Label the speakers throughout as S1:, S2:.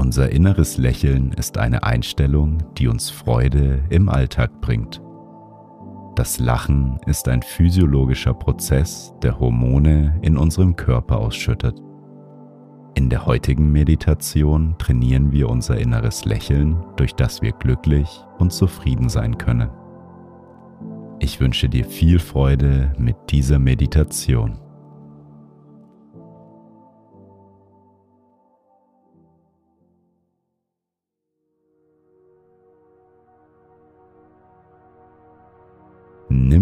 S1: Unser inneres Lächeln ist eine Einstellung, die uns Freude im Alltag bringt. Das Lachen ist ein physiologischer Prozess, der Hormone in unserem Körper ausschüttet. In der heutigen Meditation trainieren wir unser inneres Lächeln, durch das wir glücklich und zufrieden sein können. Ich wünsche dir viel Freude mit dieser Meditation.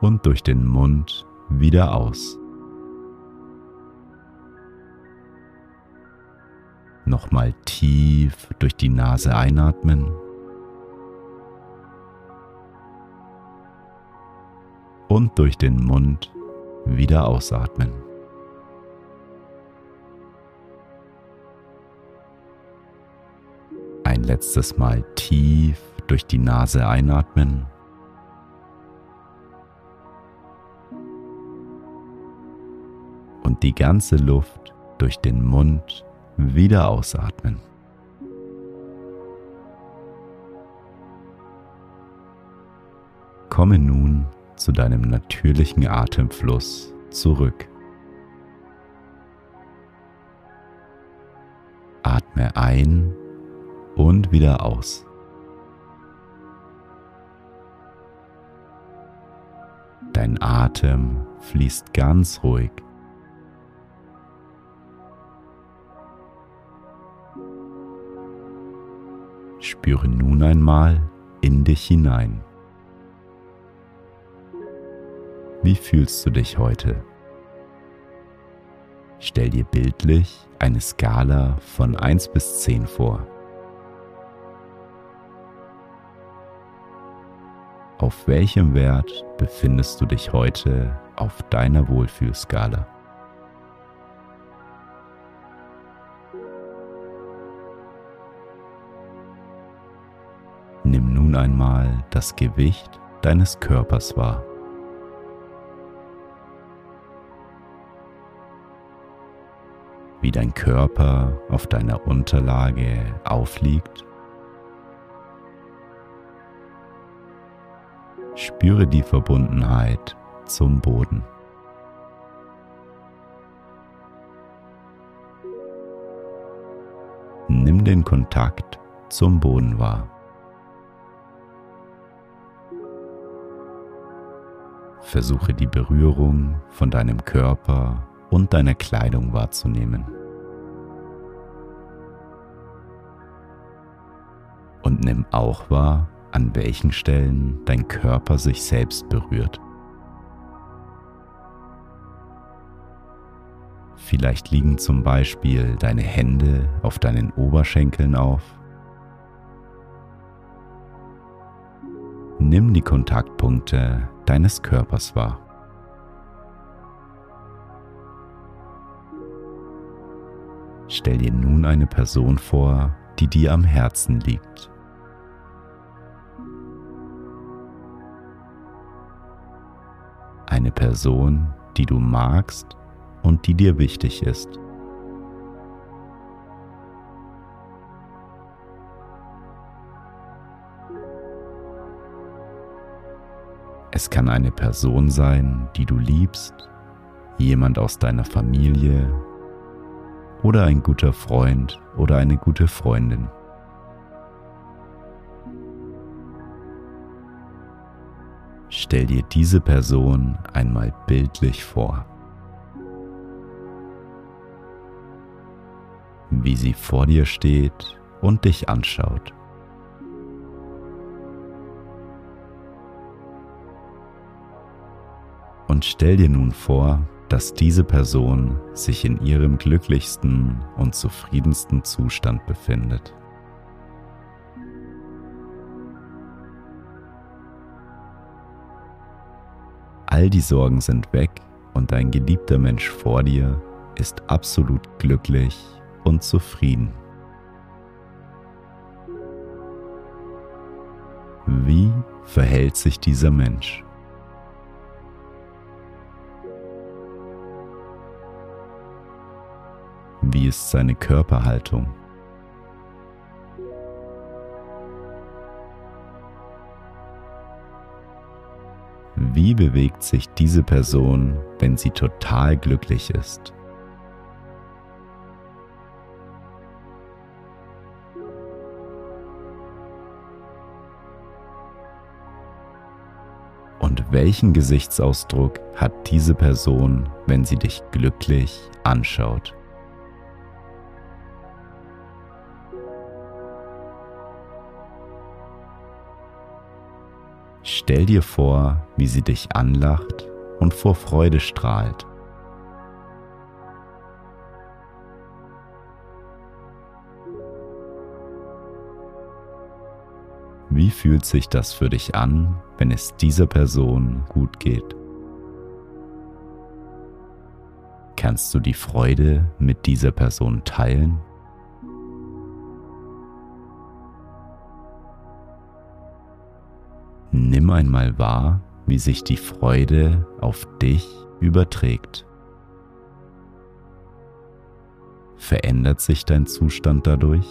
S1: und durch den Mund wieder aus. Nochmal tief durch die Nase einatmen und durch den Mund wieder ausatmen. Ein letztes Mal tief durch die Nase einatmen und die ganze Luft durch den Mund wieder ausatmen. Komme nun zu deinem natürlichen Atemfluss zurück. Atme ein und wieder aus. Dein Atem fließt ganz ruhig Spüre nun einmal in dich hinein. Wie fühlst du dich heute? Stell dir bildlich eine Skala von 1 bis 10 vor. Auf welchem Wert befindest du dich heute auf deiner Wohlfühlskala? Nun einmal das Gewicht deines Körpers wahr. Wie dein Körper auf deiner Unterlage aufliegt. Spüre die Verbundenheit zum Boden. Nimm den Kontakt zum Boden wahr. Versuche die Berührung von deinem Körper und deiner Kleidung wahrzunehmen. Und nimm auch wahr, an welchen Stellen dein Körper sich selbst berührt. Vielleicht liegen zum Beispiel deine Hände auf deinen Oberschenkeln auf Nimm die Kontaktpunkte deines Körpers wahr. Stell dir nun eine Person vor, die dir am Herzen liegt. Eine Person, die du magst und die dir wichtig ist. Es kann eine Person sein, die du liebst, jemand aus deiner Familie oder ein guter Freund oder eine gute Freundin. Stell dir diese Person einmal bildlich vor. Wie sie vor dir steht und dich anschaut. Und stell dir nun vor, dass diese Person sich in ihrem glücklichsten und zufriedensten Zustand befindet. All die Sorgen sind weg und dein geliebter Mensch vor dir ist absolut glücklich und zufrieden. Wie verhält sich dieser Mensch? Ist seine Körperhaltung? Wie bewegt sich diese Person, wenn sie total glücklich ist? Und welchen Gesichtsausdruck hat diese Person, wenn sie dich glücklich anschaut? Stell dir vor, wie sie dich anlacht und vor Freude strahlt. Wie fühlt sich das für dich an, wenn es dieser Person gut geht? Kannst du die Freude mit dieser Person teilen? Nimm einmal wahr, wie sich die Freude auf dich überträgt. Verändert sich dein Zustand dadurch?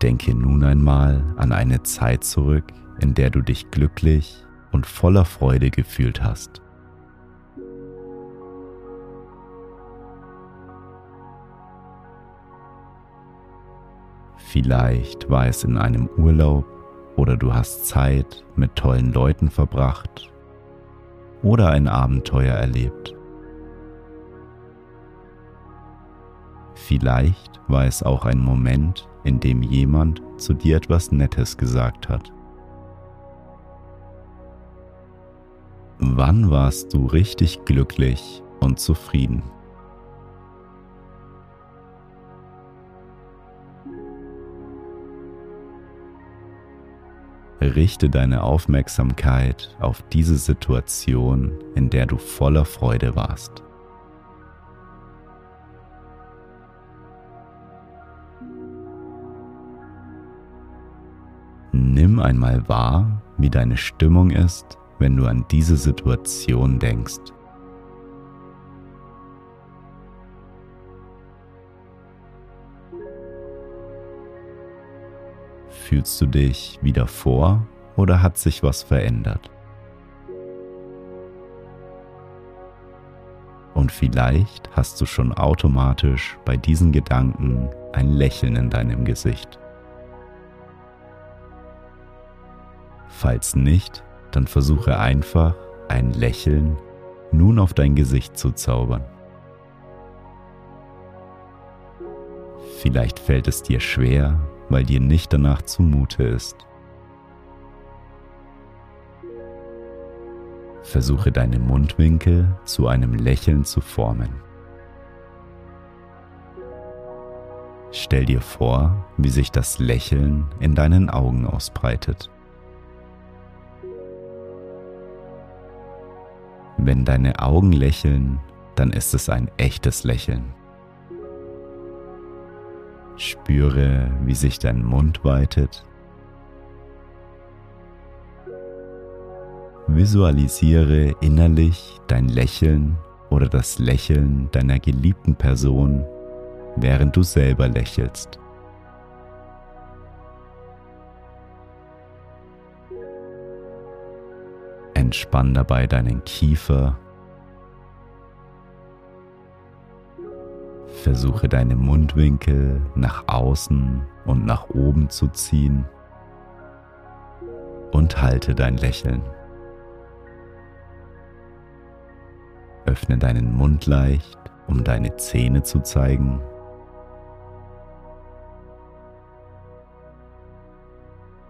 S1: Denke nun einmal an eine Zeit zurück, in der du dich glücklich und voller Freude gefühlt hast. Vielleicht war es in einem Urlaub oder du hast Zeit mit tollen Leuten verbracht oder ein Abenteuer erlebt. Vielleicht war es auch ein Moment, in dem jemand zu dir etwas Nettes gesagt hat. Wann warst du richtig glücklich und zufrieden? Richte deine Aufmerksamkeit auf diese Situation, in der du voller Freude warst. Nimm einmal wahr, wie deine Stimmung ist, wenn du an diese Situation denkst. Fühlst du dich wieder vor oder hat sich was verändert? Und vielleicht hast du schon automatisch bei diesen Gedanken ein Lächeln in deinem Gesicht. Falls nicht, dann versuche einfach ein Lächeln nun auf dein Gesicht zu zaubern. Vielleicht fällt es dir schwer, weil dir nicht danach zumute ist. Versuche deine Mundwinkel zu einem Lächeln zu formen. Stell dir vor, wie sich das Lächeln in deinen Augen ausbreitet. Wenn deine Augen lächeln, dann ist es ein echtes Lächeln. Spüre, wie sich dein Mund weitet. Visualisiere innerlich dein Lächeln oder das Lächeln deiner geliebten Person, während du selber lächelst. Entspann dabei deinen Kiefer Versuche deine Mundwinkel nach außen und nach oben zu ziehen und halte dein Lächeln. Öffne deinen Mund leicht, um deine Zähne zu zeigen.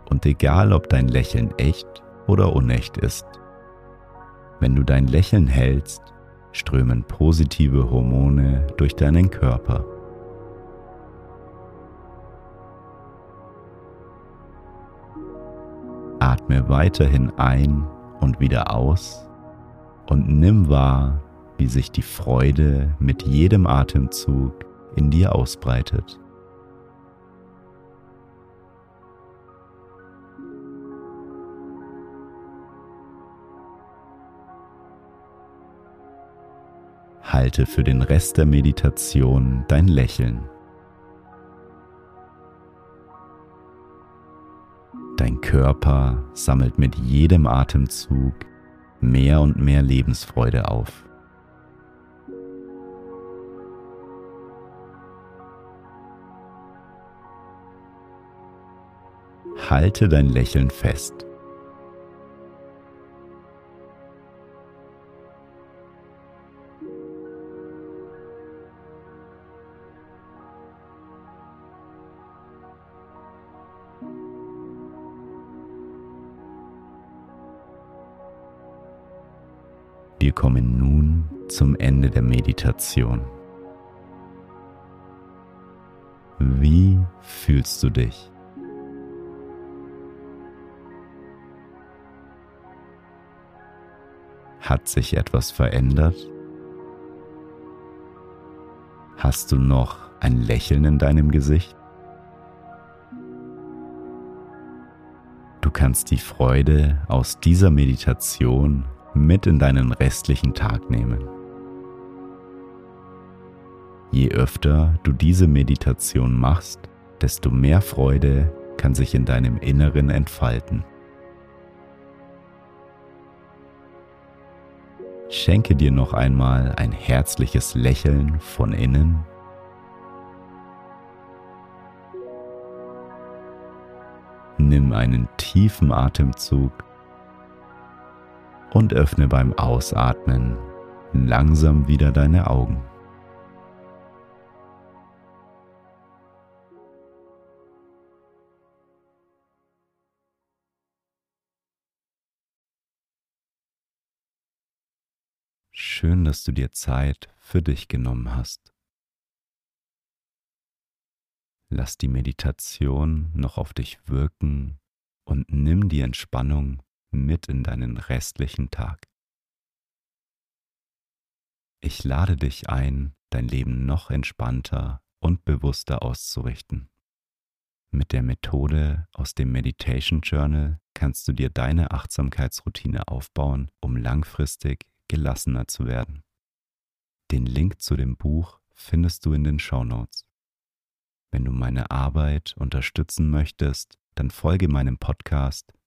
S1: Und egal, ob dein Lächeln echt oder unecht ist, wenn du dein Lächeln hältst, strömen positive Hormone durch deinen Körper. Atme weiterhin ein und wieder aus und nimm wahr, wie sich die Freude mit jedem Atemzug in dir ausbreitet. Halte für den Rest der Meditation dein Lächeln. Dein Körper sammelt mit jedem Atemzug mehr und mehr Lebensfreude auf. Halte dein Lächeln fest. Wir kommen nun zum Ende der Meditation. Wie fühlst du dich? Hat sich etwas verändert? Hast du noch ein Lächeln in deinem Gesicht? Du kannst die Freude aus dieser Meditation mit in deinen restlichen Tag nehmen. Je öfter du diese Meditation machst, desto mehr Freude kann sich in deinem Inneren entfalten. Schenke dir noch einmal ein herzliches Lächeln von innen. Nimm einen tiefen Atemzug und öffne beim Ausatmen langsam wieder deine Augen. Schön, dass du dir Zeit für dich genommen hast. Lass die Meditation noch auf dich wirken und nimm die Entspannung mit in deinen restlichen Tag. Ich lade dich ein, dein Leben noch entspannter und bewusster auszurichten. Mit der Methode aus dem Meditation Journal kannst du dir deine Achtsamkeitsroutine aufbauen, um langfristig gelassener zu werden. Den Link zu dem Buch findest du in den Show Notes. Wenn du meine Arbeit unterstützen möchtest, dann folge meinem Podcast